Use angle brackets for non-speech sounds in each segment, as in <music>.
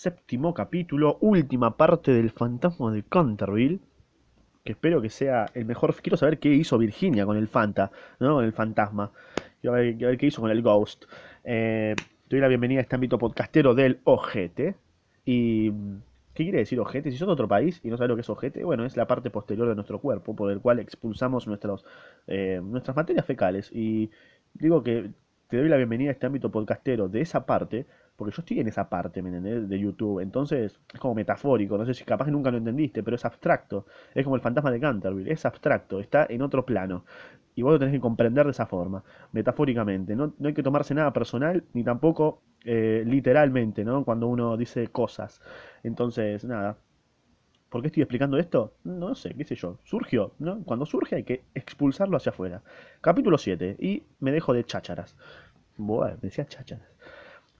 séptimo capítulo, última parte del fantasma de Canterville. Que espero que sea el mejor. Quiero saber qué hizo Virginia con el Fanta, ¿no? Con el fantasma. Quiero ver, qué hizo con el Ghost. Eh, te doy la bienvenida a este ámbito podcastero del Ojete. Y. ¿Qué quiere decir ojete? Si sos de otro país y no sabes lo que es ojete, bueno, es la parte posterior de nuestro cuerpo por el cual expulsamos nuestros, eh, nuestras materias fecales. Y digo que te doy la bienvenida a este ámbito podcastero de esa parte, porque yo estoy en esa parte. De YouTube. Entonces, es como metafórico, no sé si capaz que nunca lo entendiste, pero es abstracto. Es como el fantasma de Canterville, es abstracto, está en otro plano. Y vos lo tenés que comprender de esa forma, metafóricamente. No, no hay que tomarse nada personal, ni tampoco eh, literalmente, ¿no? Cuando uno dice cosas. Entonces, nada. ¿Por qué estoy explicando esto? No sé, qué sé yo. Surgió, ¿no? Cuando surge hay que expulsarlo hacia afuera. Capítulo 7. Y me dejo de chácharas. Bueno, decía chácharas.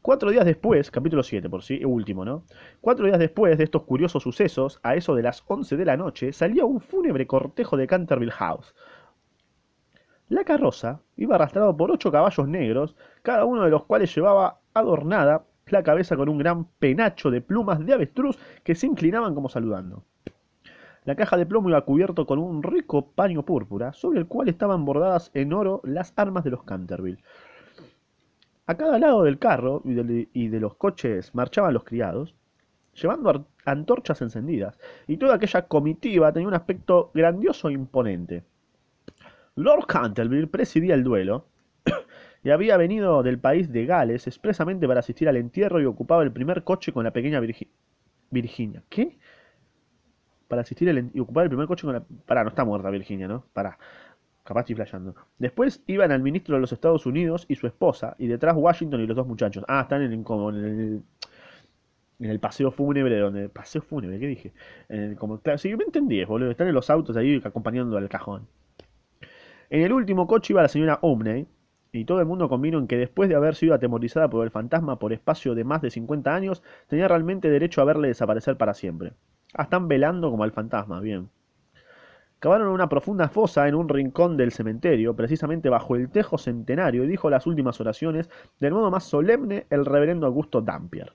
Cuatro días después, capítulo 7 por sí, último, ¿no? Cuatro días después de estos curiosos sucesos, a eso de las 11 de la noche, salía un fúnebre cortejo de Canterville House. La carroza iba arrastrado por ocho caballos negros, cada uno de los cuales llevaba adornada la cabeza con un gran penacho de plumas de avestruz que se inclinaban como saludando. La caja de plomo iba cubierto con un rico paño púrpura, sobre el cual estaban bordadas en oro las armas de los Canterville. A cada lado del carro y de, los coches marchaban los criados, llevando antorchas encendidas, y toda aquella comitiva tenía un aspecto grandioso e imponente. Lord Canterville presidía el duelo, <coughs> y había venido del país de Gales expresamente para asistir al entierro y ocupaba el primer coche con la pequeña Virginia. ¿Qué? Para asistir al y ocupar el primer coche con la... Pará, no está muerta Virginia, ¿no? Pará. Capaz estoy flasheando. Después iban al ministro de los Estados Unidos y su esposa, y detrás Washington y los dos muchachos. Ah, están en, como en el en el paseo fúnebre donde paseo fúnebre qué dije en el, sí me entendí boludo están en los autos ahí acompañando al cajón en el último coche iba la señora Omney y todo el mundo convino en que después de haber sido atemorizada por el fantasma por espacio de más de 50 años, tenía realmente derecho a verle desaparecer para siempre. Ah, están velando como al fantasma, bien. Cavaron una profunda fosa en un rincón del cementerio, precisamente bajo el tejo centenario, y dijo las últimas oraciones del modo más solemne el reverendo Augusto Dampier.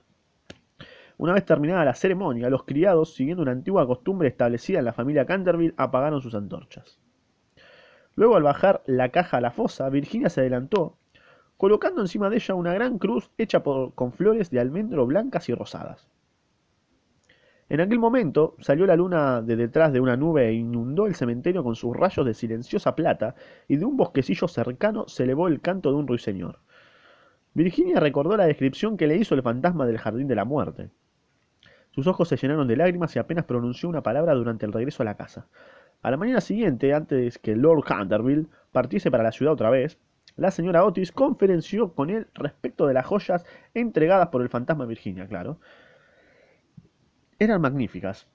Una vez terminada la ceremonia, los criados, siguiendo una antigua costumbre establecida en la familia Canterville, apagaron sus antorchas. Luego, al bajar la caja a la fosa, Virginia se adelantó, colocando encima de ella una gran cruz hecha con flores de almendro blancas y rosadas. En aquel momento salió la luna de detrás de una nube e inundó el cementerio con sus rayos de silenciosa plata, y de un bosquecillo cercano se elevó el canto de un ruiseñor. Virginia recordó la descripción que le hizo el fantasma del jardín de la muerte. Sus ojos se llenaron de lágrimas y apenas pronunció una palabra durante el regreso a la casa. A la mañana siguiente, antes que Lord Canterville partiese para la ciudad otra vez, la señora Otis conferenció con él respecto de las joyas entregadas por el fantasma Virginia, claro. Eran magníficas.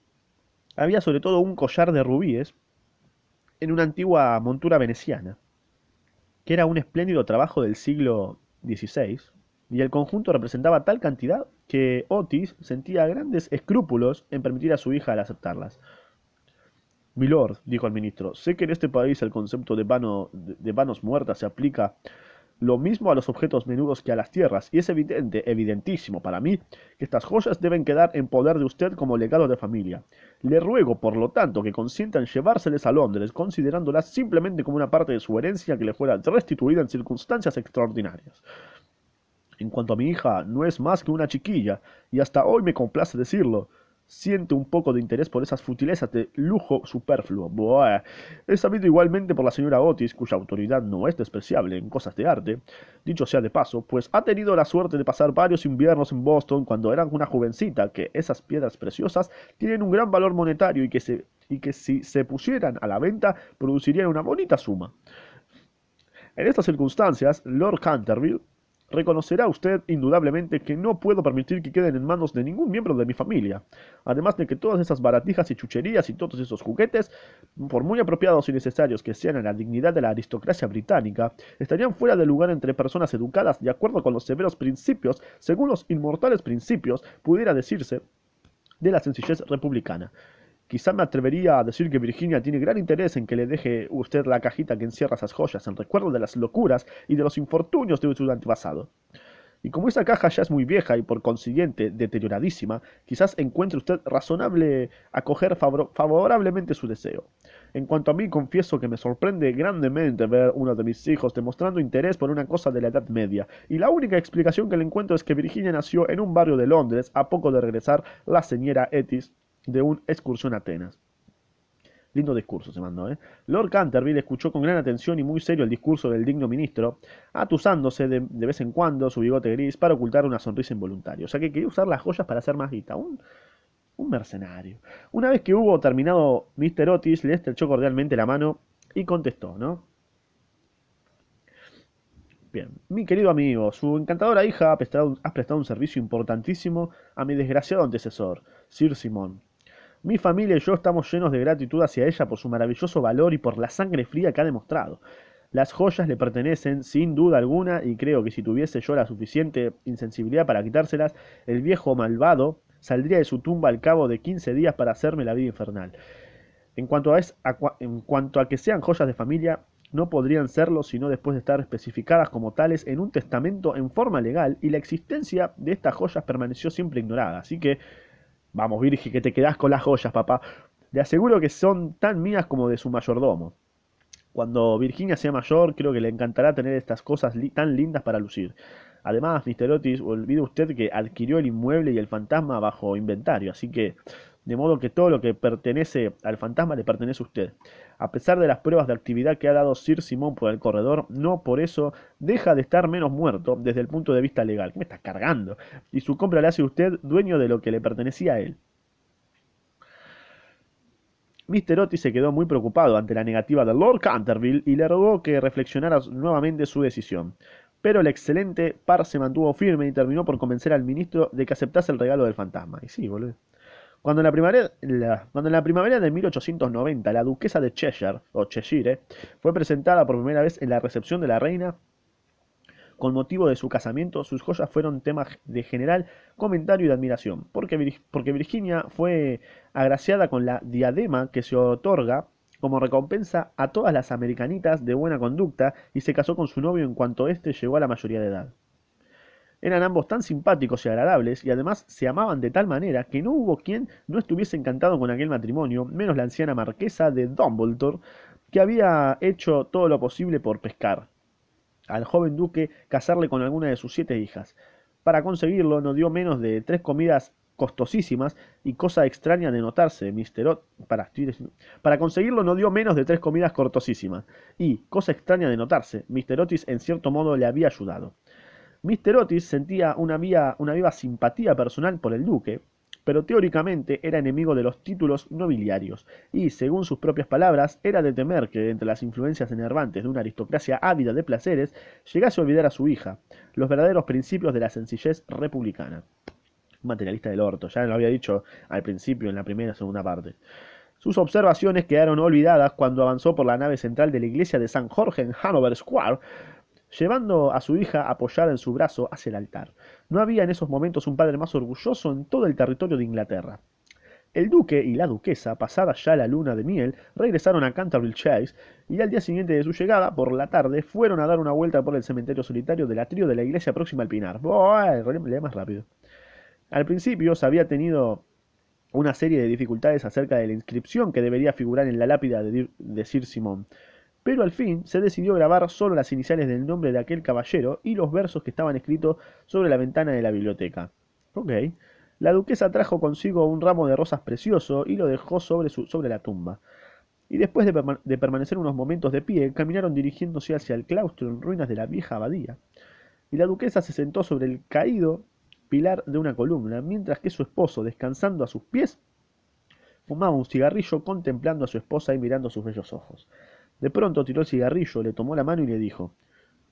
Había sobre todo un collar de rubíes en una antigua montura veneciana, que era un espléndido trabajo del siglo XVI, y el conjunto representaba tal cantidad que Otis sentía grandes escrúpulos en permitir a su hija el aceptarlas. Milord, dijo el ministro, sé que en este país el concepto de, vano, de, vanos muertas se aplica lo mismo a los objetos menudos que a las tierras, y es evidente, evidentísimo para mí, que estas joyas deben quedar en poder de usted como legado de familia. Le ruego, por lo tanto, que consienta en llevárseles a Londres, considerándolas simplemente como una parte de su herencia que le fuera restituida en circunstancias extraordinarias. En cuanto a mi hija, no es más que una chiquilla, y hasta hoy me complace decirlo, siente un poco de interés por esas futilezas de lujo superfluo. Buah. He sabido igualmente por la señora Otis, cuya autoridad no es despreciable en cosas de arte, dicho sea de paso, pues ha tenido la suerte de pasar varios inviernos en Boston cuando era una jovencita, que esas piedras preciosas tienen un gran valor monetario y que, se, y que si se pusieran a la venta producirían una bonita suma. En estas circunstancias, Lord Canterville Reconocerá usted indudablemente que no puedo permitir que queden en manos de ningún miembro de mi familia. Además de que todas esas baratijas y chucherías y todos esos juguetes, por muy apropiados y necesarios que sean a la dignidad de la aristocracia británica, estarían fuera de lugar entre personas educadas de acuerdo con los severos principios, según los inmortales principios, pudiera decirse, de la sencillez republicana. Quizá me atrevería a decir que Virginia tiene gran interés en que le deje usted la cajita que encierra esas joyas en recuerdo de las locuras y de los infortunios de su antepasado. Y como esa caja ya es muy vieja y por consiguiente deterioradísima, quizás encuentre usted razonable acoger favorablemente su deseo. En cuanto a mí, confieso que me sorprende grandemente ver uno de mis hijos demostrando interés por una cosa de la Edad Media, y la única explicación que le encuentro es que Virginia nació en un barrio de Londres a poco de regresar la señora Etis de una excursión a Atenas. Lindo discurso se mandó, ¿eh? Lord Canterville escuchó con gran atención y muy serio el discurso del digno ministro, atusándose de, vez en cuando su bigote gris para ocultar una sonrisa involuntaria. O sea que quería usar las joyas para hacer más guita. Un, mercenario. Una vez que hubo terminado Mr. Otis, le estrechó cordialmente la mano y contestó, ¿no? Bien, mi querido amigo, su encantadora hija ha prestado, ha prestado un servicio importantísimo a mi desgraciado antecesor, Sir Simon. Mi familia y yo estamos llenos de gratitud hacia ella por su maravilloso valor y por la sangre fría que ha demostrado. Las joyas le pertenecen sin duda alguna y creo que si tuviese yo la suficiente insensibilidad para quitárselas, el viejo malvado saldría de su tumba al cabo de 15 días para hacerme la vida infernal. En cuanto a, en cuanto a que sean joyas de familia, no podrían serlo sino después de estar especificadas como tales en un testamento en forma legal y la existencia de estas joyas permaneció siempre ignorada. Así que Vamos, Virgi, que te quedás con las joyas, papá. Le aseguro que son tan mías como de su mayordomo. Cuando Virginia sea mayor, creo que le encantará tener estas cosas tan lindas para lucir. Además, Mr. Otis, olvide usted que adquirió el inmueble y el fantasma bajo inventario, así que de modo que todo lo que pertenece al fantasma le pertenece a usted. A pesar de las pruebas de actividad que ha dado Sir Simón por el corredor, no por eso deja de estar menos muerto desde el punto de vista legal. ¿Qué me está cargando? Y su compra le hace usted dueño de lo que le pertenecía a él. Mr. Otis se quedó muy preocupado ante la negativa de Lord Canterville y le rogó que reflexionara nuevamente su decisión. Pero el excelente par se mantuvo firme y terminó por convencer al ministro de que aceptase el regalo del fantasma. Y sí, boludo. Cuando en, la primavera, de 1890 la duquesa de Cheshire, o Cheshire, fue presentada por primera vez en la recepción de la reina, con motivo de su casamiento, sus joyas fueron tema de general comentario y de admiración, porque, porque Virginia fue agraciada con la diadema que se otorga como recompensa a todas las americanitas de buena conducta y se casó con su novio en cuanto éste llegó a la mayoría de edad. Eran ambos tan simpáticos y agradables, y además se amaban de tal manera que no hubo quien no estuviese encantado con aquel matrimonio, menos la anciana marquesa de Dumbledore, que había hecho todo lo posible por pescar al joven duque casarle con alguna de sus siete hijas. Para conseguirlo no dio menos de tres comidas costosísimas y cosa extraña de notarse, Mr. para, para conseguirlo no dio menos de tres comidas costosísimas y, cosa extraña de notarse, Mr. Otis en cierto modo le había ayudado. Mr. Otis sentía una, viva simpatía personal por el duque, pero teóricamente era enemigo de los títulos nobiliarios, y, según sus propias palabras, era de temer que, entre las influencias enervantes de una aristocracia ávida de placeres, llegase a olvidar a su hija, los verdaderos principios de la sencillez republicana. Materialista del orto, ya lo había dicho al principio en la primera y segunda parte. Sus observaciones quedaron olvidadas cuando avanzó por la nave central de la iglesia de San Jorge en Hanover Square, llevando a su hija apoyada en su brazo hacia el altar. No había en esos momentos un padre más orgulloso en todo el territorio de Inglaterra. El duque y la duquesa, pasada ya la luna de miel, regresaron a Canterville Chase y al día siguiente de su llegada, por la tarde, fueron a dar una vuelta por el cementerio solitario del atrio de la iglesia próxima al Pinar. lee más rápido. Al principio se había tenido una serie de dificultades acerca de la inscripción que debería figurar en la lápida de, Sir Simon pero al fin se decidió grabar solo las iniciales del nombre de aquel caballero y los versos que estaban escritos sobre la ventana de la biblioteca. Ok. La duquesa trajo consigo un ramo de rosas precioso y lo dejó sobre, sobre la tumba. Y después de, de, permanecer unos momentos de pie, caminaron dirigiéndose hacia el claustro en ruinas de la vieja abadía. Y la duquesa se sentó sobre el caído pilar de una columna, mientras que su esposo, descansando a sus pies, fumaba un cigarrillo contemplando a su esposa y mirando sus bellos ojos. De pronto tiró el cigarrillo, le tomó la mano y le dijo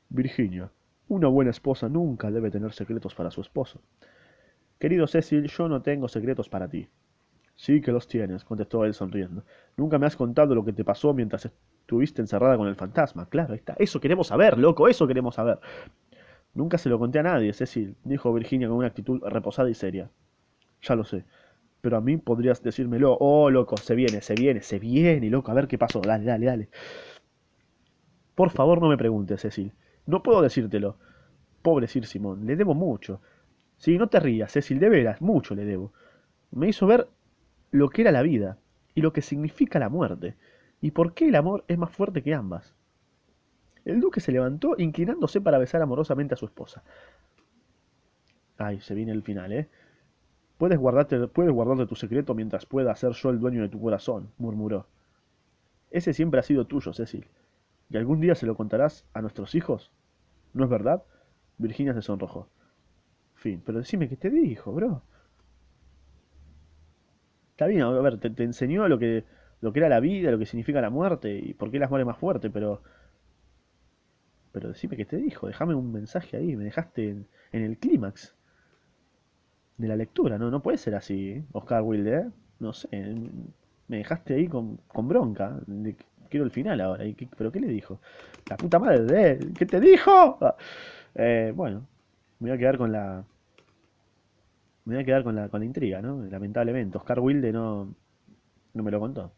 Virginia, una buena esposa nunca debe tener secretos para su esposo. Querido Cecil, yo no tengo secretos para ti. Sí que los tienes, contestó él sonriendo. Nunca me has contado lo que te pasó mientras estuviste encerrada con el fantasma. Claro, está. Eso queremos saber, loco, eso queremos saber. Nunca se lo conté a nadie, Cecil, dijo Virginia con una actitud reposada y seria. Ya lo sé pero a mí podrías decírmelo. Oh, loco, se viene, se viene, se viene, loco. A ver qué pasó. Dale, dale, dale. Por favor, no me preguntes, Cecil. No puedo decírtelo. Pobre Sir Simón, le debo mucho. Sí, no te rías, Cecil, de veras, mucho le debo. Me hizo ver lo que era la vida y lo que significa la muerte, y por qué el amor es más fuerte que ambas. El duque se levantó, inclinándose para besar amorosamente a su esposa. Ay, se viene el final, ¿eh? Puedes guardarte, puedes guardarte tu secreto mientras pueda ser yo el dueño de tu corazón, murmuró. Ese siempre ha sido tuyo, Cecil. ¿Y algún día se lo contarás a nuestros hijos? ¿No es verdad? Virginia se sonrojó. Fin, pero decime qué te dijo, bro. Está bien, a ver, te, enseñó lo que, lo que era la vida, lo que significa la muerte y por qué las muere más fuerte, pero, pero decime qué te dijo, déjame un mensaje ahí, me dejaste en, en el clímax de la lectura, ¿no? No puede ser así, ¿eh? Oscar Wilde, ¿eh? No sé, me dejaste ahí con, con bronca. quiero el final ahora. ¿y qué- ¿Pero qué le dijo? La puta madre de él, ¿qué te dijo? Ah, eh, bueno, me voy a quedar con la, me voy a quedar con la, con la intriga, ¿no? Lamentablemente, Oscar Wilde no, no me lo contó.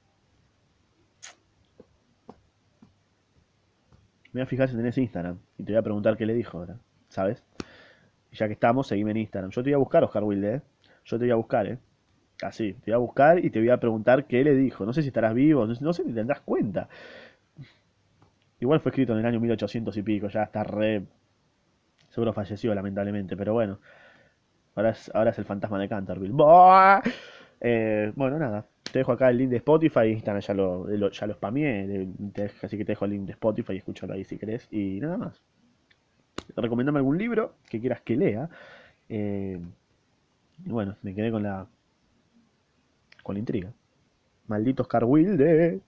Me voy a fijar si tenés Instagram y te voy a preguntar qué le dijo ahora, ¿sabes? Ya que estamos, seguime en Instagram. Yo te voy a buscar, Oscar Wilde, ¿eh? Yo te voy a buscar, ¿eh? Así, te voy a buscar y te voy a preguntar qué le dijo. No sé si estarás vivo, no sé, si tendrás cuenta. Igual fue escrito en el año 1800 y pico, ya está re... Seguro falleció, lamentablemente, pero bueno. Ahora es, ahora es el fantasma de Canterville. Eh, bueno, nada. Te dejo acá el link de Spotify. Instagram ya lo, lo- ya spameé. así que te dejo el link de Spotify y escúchalo ahí si querés. Y nada más. Recomendame algún libro que quieras que lea. Eh, y bueno, me quedé con la, con la intriga. Maldito Oscar Wilde.